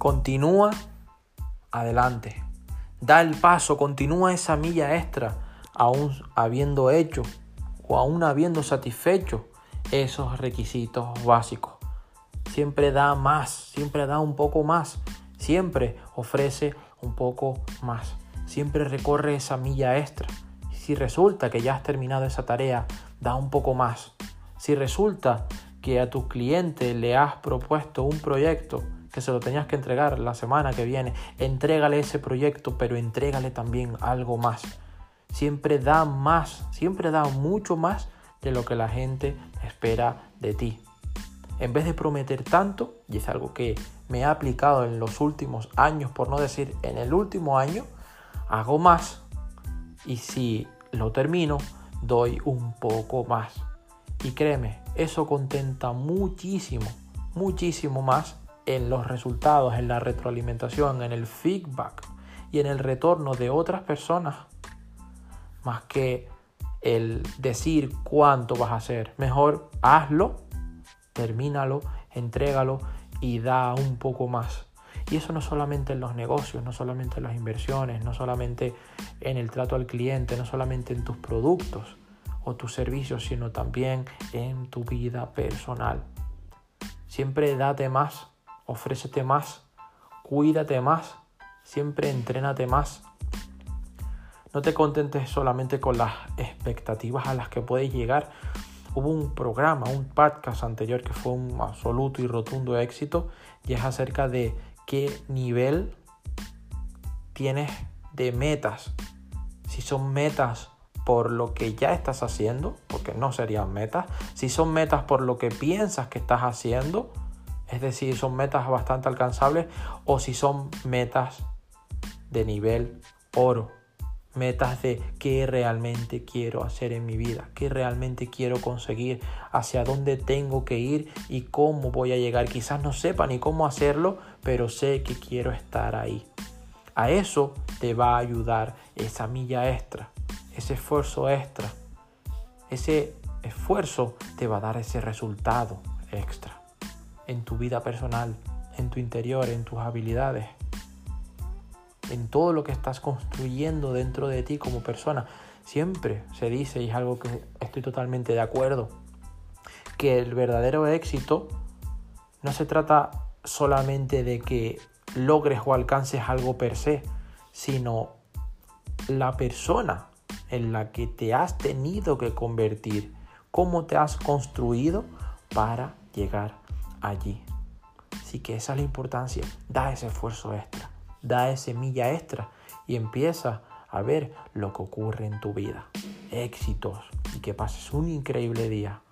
Continúa adelante. Da el paso, continúa esa milla extra, aún habiendo hecho o aún habiendo satisfecho esos requisitos básicos. Siempre da más, siempre da un poco más, siempre ofrece un poco más, siempre recorre esa milla extra. Si resulta que ya has terminado esa tarea, da un poco más. Si resulta que a tu cliente le has propuesto un proyecto que se lo tenías que entregar la semana que viene, entrégale ese proyecto, pero entrégale también algo más. Siempre da más, siempre da mucho más de lo que la gente espera de ti. En vez de prometer tanto, y es algo que me he aplicado en los últimos años, por no decir en el último año, hago más y si lo termino, doy un poco más. Y créeme, eso contenta muchísimo, muchísimo más en los resultados, en la retroalimentación, en el feedback y en el retorno de otras personas, más que el decir cuánto vas a hacer. Mejor hazlo, termínalo, entrégalo y da un poco más. Y eso no solamente en los negocios, no solamente en las inversiones, no solamente en el trato al cliente, no solamente en tus productos o tus servicios, sino también en tu vida personal. Siempre date más, ofrécete más, cuídate más, siempre entrénate más. No te contentes solamente con las expectativas a las que puedes llegar. Hubo un programa, un podcast anterior que fue un absoluto y rotundo éxito y es acerca de qué nivel tienes de metas. Si son metas por lo que ya estás haciendo, porque no serían metas. Si son metas por lo que piensas que estás haciendo, es decir, son metas bastante alcanzables, o si son metas de nivel oro. Metas de qué realmente quiero hacer en mi vida, qué realmente quiero conseguir, hacia dónde tengo que ir y cómo voy a llegar. Quizás no sepa ni cómo hacerlo, pero sé que quiero estar ahí. A eso te va a ayudar esa milla extra, ese esfuerzo extra. Ese esfuerzo te va a dar ese resultado extra en tu vida personal, en tu interior, en tus habilidades en todo lo que estás construyendo dentro de ti como persona. Siempre se dice, y es algo que estoy totalmente de acuerdo, que el verdadero éxito no se trata solamente de que logres o alcances algo per se, sino la persona en la que te has tenido que convertir, cómo te has construido para llegar allí. Así que esa es la importancia, da ese esfuerzo extra da esa semilla extra y empieza a ver lo que ocurre en tu vida. Éxitos y que pases un increíble día.